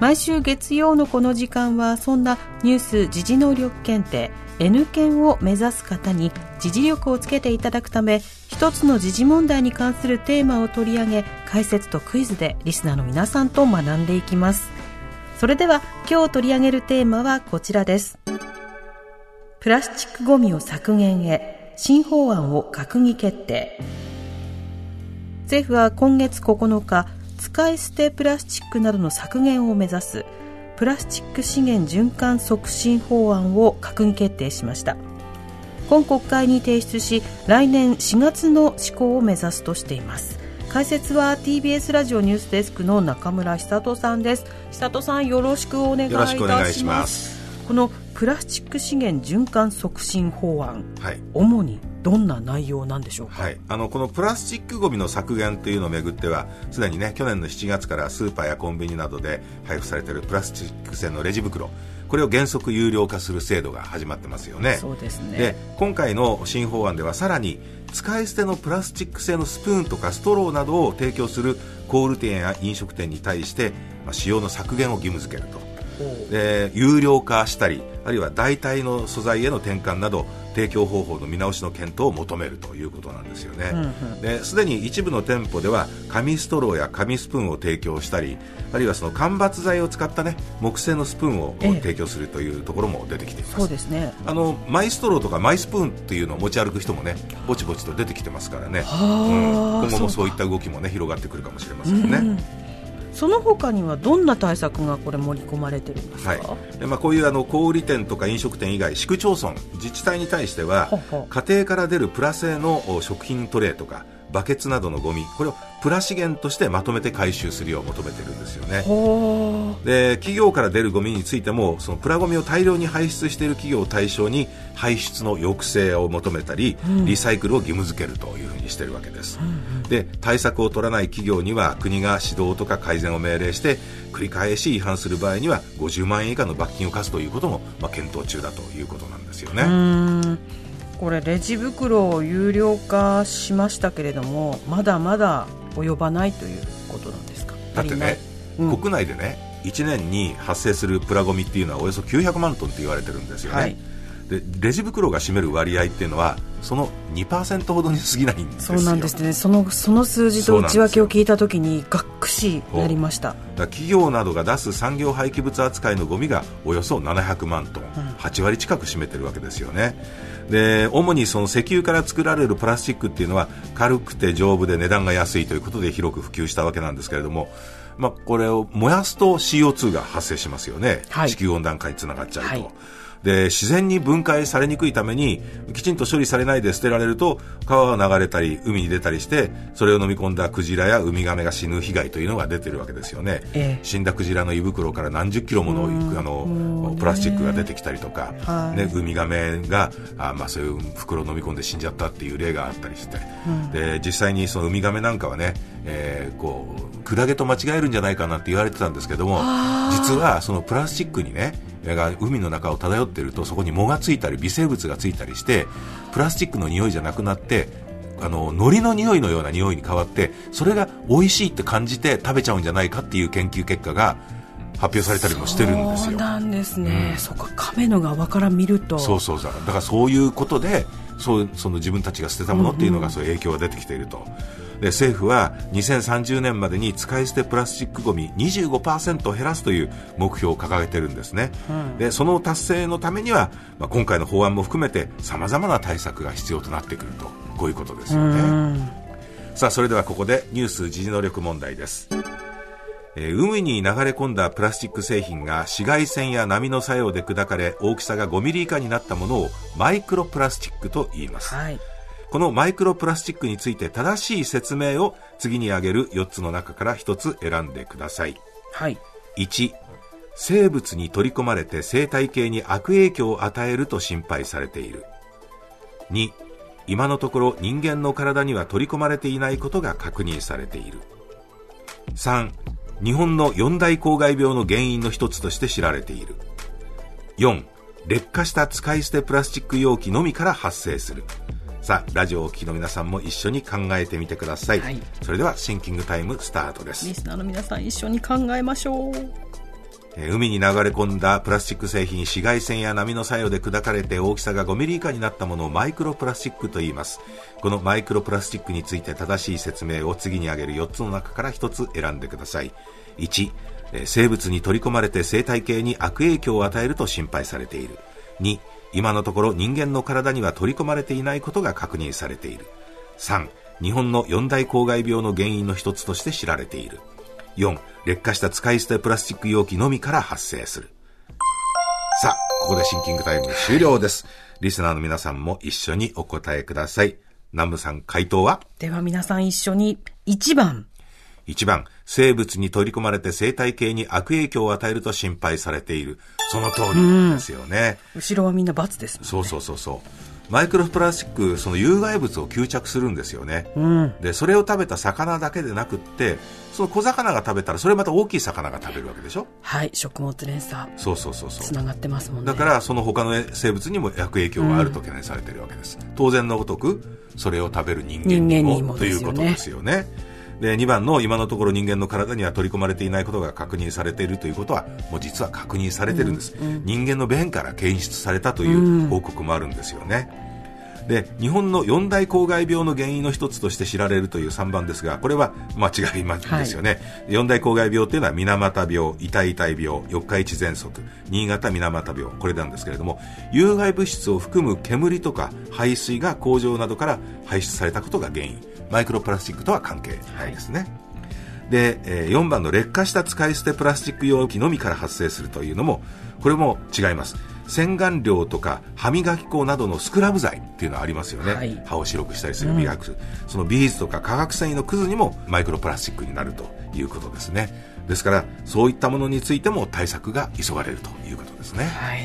毎週月曜のこの時間はそんなニュース時事能力検定 N 検を目指す方に時事力をつけていただくため一つの時事問題に関するテーマを取り上げ解説とクイズでリスナーの皆さんと学んでいきます。それでは今日取り上げるテーマはこちらです。プラスチックごみを削減へ新法案を閣議決定。政府は今月9日使い捨てプラスチックなどの削減を目指すプラスチック資源循環促進法案を閣議決定しました。今国会に提出し来年4月の施行を目指すとしています。解説は TBS ラジオニュースデスクの中村久人さんです。久人さんよろしくお願いいたします。ます。このプラスチック資源循環促進法案、はい。主にどんな内容なんでしょうか、はい、あのこのプラスチックごみの削減というのをめぐってはすでにね去年の7月からスーパーやコンビニなどで配布されているプラスチック製のレジ袋。これを原則有料化する制度が始まってますよね。そうですね。で今回の新法案ではさらに使い捨てのプラスチック製のスプーンとかストローなどを提供する小売店や飲食店に対して、まあ、使用の削減を義務付けると。で有料化したりあるいは代替の素材への転換など提供方法の見直しの検討を求めるということなんですよね。ですで、に一部の店舗では紙ストローや紙スプーンを提供したりあるいはその間伐材を使った、ね、木製のスプーンをええ。提供するというところも出てきています、そうですね。あのマイストローとかマイスプーンっていうのを持ち歩く人もねぼちぼちと出てきてますからね、はあうん。今後もそういった動きもね広がってくるかもしれませんね。その他にはどんな対策がこれ盛り込まれてるんですか、はい。でまあ、こういうあの小売店とか飲食店以外市区町村自治体に対しては家庭から出るプラ製のお食品トレーとかバケツなどのゴミこれをプラ資源としてまとめて回収するよう求めてるんですよね。ほで企業から出るゴミについてもそのプラゴミを大量に排出している企業を対象に排出の抑制を求めたり、リサイクルを義務付けるというふうにしているわけです、で対策を取らない企業には国が指導とか改善を命令して繰り返し違反する場合には50万円以下の罰金を課すということも、まあ、検討中だということなんですよね、これレジ袋を有料化しましたけれどもまだまだ及ばないということなんですか？だってね、うん。国内でね1年に発生するプラゴミっていうのはおよそ900万トンって言われてるんですよね、はいでレジ袋が占める割合っていうのはその2%ほどに過ぎないんですよ。そうなんですね。そのその数字と内訳を聞いたときにがっくしなりました。企業などが出す産業廃棄物扱いのゴミがおよそ700万トン、8割近く占めてるわけですよね。で主にその石油から作られるプラスチックっていうのは軽くて丈夫で値段が安いということで広く普及したわけなんですけれどもまあ、これを燃やすと CO2 が発生しますよね、はい。地球温暖化につながっちゃうと、はいで自然に分解されにくいためにきちんと処理されないで捨てられると川が流れたり海に出たりしてそれを飲み込んだクジラやウミガメが死ぬ被害というのが出てるわけですよね、ええ。死んだクジラの胃袋から何十キロものあのプラスチックが出てきたりとか、はい。ね、ウミガメがあ、まあ、そういう袋を飲み込んで死んじゃったっていう例があったりして、で実際にそのウミガメなんかはね、えーこうクラゲと間違えるんじゃないかなって言われてたんですけども実はそのプラスチックにねが海の中を漂っているとそこに藻がついたり微生物がついたりしてプラスチックの匂いじゃなくなってあの海苔の匂いのような匂いに変わってそれが美味しいって感じて食べちゃうんじゃないかっていう研究結果が発表されたりもしてるんですよ。そうなんですね、そっか亀の側から見ると。そうそうそう。だからそういうことでそうその自分たちが捨てたものっていうのがそういう影響が出てきていると。で政府は2030年までに使い捨てプラスチックごみ25%減らすという目標を掲げてるんですね、でその達成のためには、まあ、今回の法案も含めてさまざまな対策が必要となってくると。こういうことですよね。さあそれではここでニュース時事能力問題ですえー海に流れ込んだプラスチック製品が紫外線や波の作用で砕かれ大きさが5ミリ以下になったものをマイクロプラスチックと言います、はい。このマイクロプラスチックについて正しい説明を次に挙げる4つの中から1つ選んでください。はい。1生物に取り込まれて生態系に悪影響を与えると心配されている。2今のところ人間の体には取り込まれていないことが確認されている。3日本の四大公害病の原因の一つとして知られている。4劣化した使い捨てプラスチック容器のみから発生する。さあラジオをお聞きの皆さんも一緒に考えてみてください、はい、それではシンキングタイムスタートです。リスナーの皆さん一緒に考えましょう海に流れ込んだプラスチック製品紫外線や波の作用で砕かれて大きさが5ミリ以下になったものをマイクロプラスチックと言います。このマイクロプラスチックについて正しい説明を次に挙げる4つの中から1つ選んでください。1生物に取り込まれて生態系に悪影響を与えると心配されている。2今のところ人間の体には取り込まれていないことが確認されている。3日本の四大公害病の原因の一つとして知られている。4劣化した使い捨てプラスチック容器のみから発生するさあここでシンキングタイム終了ですリスナーの皆さんも一緒にお答えください南部さん回答は？では皆さん一緒に1番1番生物に取り込まれて生態系に悪影響を与えると心配されている。その通りですよね。後ろはみんな罰ですもんね。そうそうそうそう。マイクロプラスチック、その有害物を吸着するんですよね、うん、でそれを食べた魚だけでなくってその小魚が食べたらそれまた大きい魚が食べるわけでしょ？はい食物連鎖。そうそうそうそう。つながってますもんね。だからその他の生物にも悪影響があると懸念されているわけです、うん、当然のごとくそれを食べる人間にもということですよねで2番の今のところ人間の体には取り込まれていないことが確認されているということはもう実は確認されてるんです、うんうん、人間の便から検出されたという報告もあるんですよね、で日本の四大公害病の原因の一つとして知られるという3番ですがこれは間違いですよね、はい、四大公害病というのは水俣病痛々病四日市喘息新潟水俣病これなんですけれども有害物質を含む煙とか排水が工場などから排出されたことが原因。マイクロプラスチックとは関係ないですね、はい、で、えー、4番の劣化した使い捨てプラスチック容器のみから発生するというのもこれも違います洗顔料とか歯磨き粉などのスクラブ剤っていうのはありますよね、はい、歯を白くしたりする磨く、うん、そのビーズとか化学繊維のくずにもマイクロプラスチックになるということですね。ですからそういったものについても対策が急がれるということですね。はい。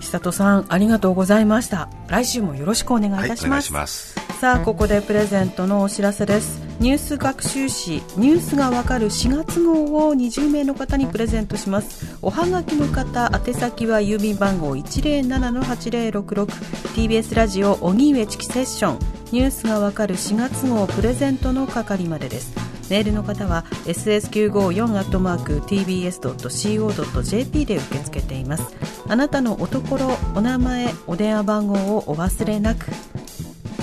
久里さんありがとうございました。来週もよろしくお願いいたします、はいさあここでプレゼントのお知らせです。ニュース学習誌ニュースがわかる4月号を20名の方にプレゼントします。おはがきの方宛先は郵便番号 107-8066TBS ラジオ荻上チキセッション。ニュースがわかる4月号プレゼントの係までです。メールの方は ss954-tbs.co.jp で受け付けています。あなたのおところお名前お電話番号をお忘れなく。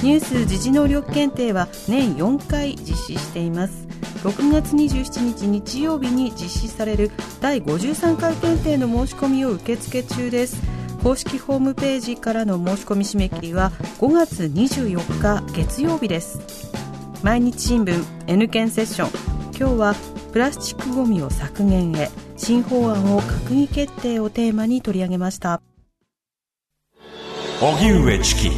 ニュース時事能力検定は年4回実施しています。6月27日日曜日に実施される第53回検定の申し込みを受付中です。公式ホームページからの申し込み締め切りは5月24日月曜日です。毎日新聞 N 検セッション。今日はプラスチックごみを削減へ新法案を閣議決定をテーマに取り上げました。荻上チキ。